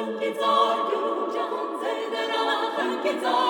Hanky Zardu, John Zedera, Hanky Zardu,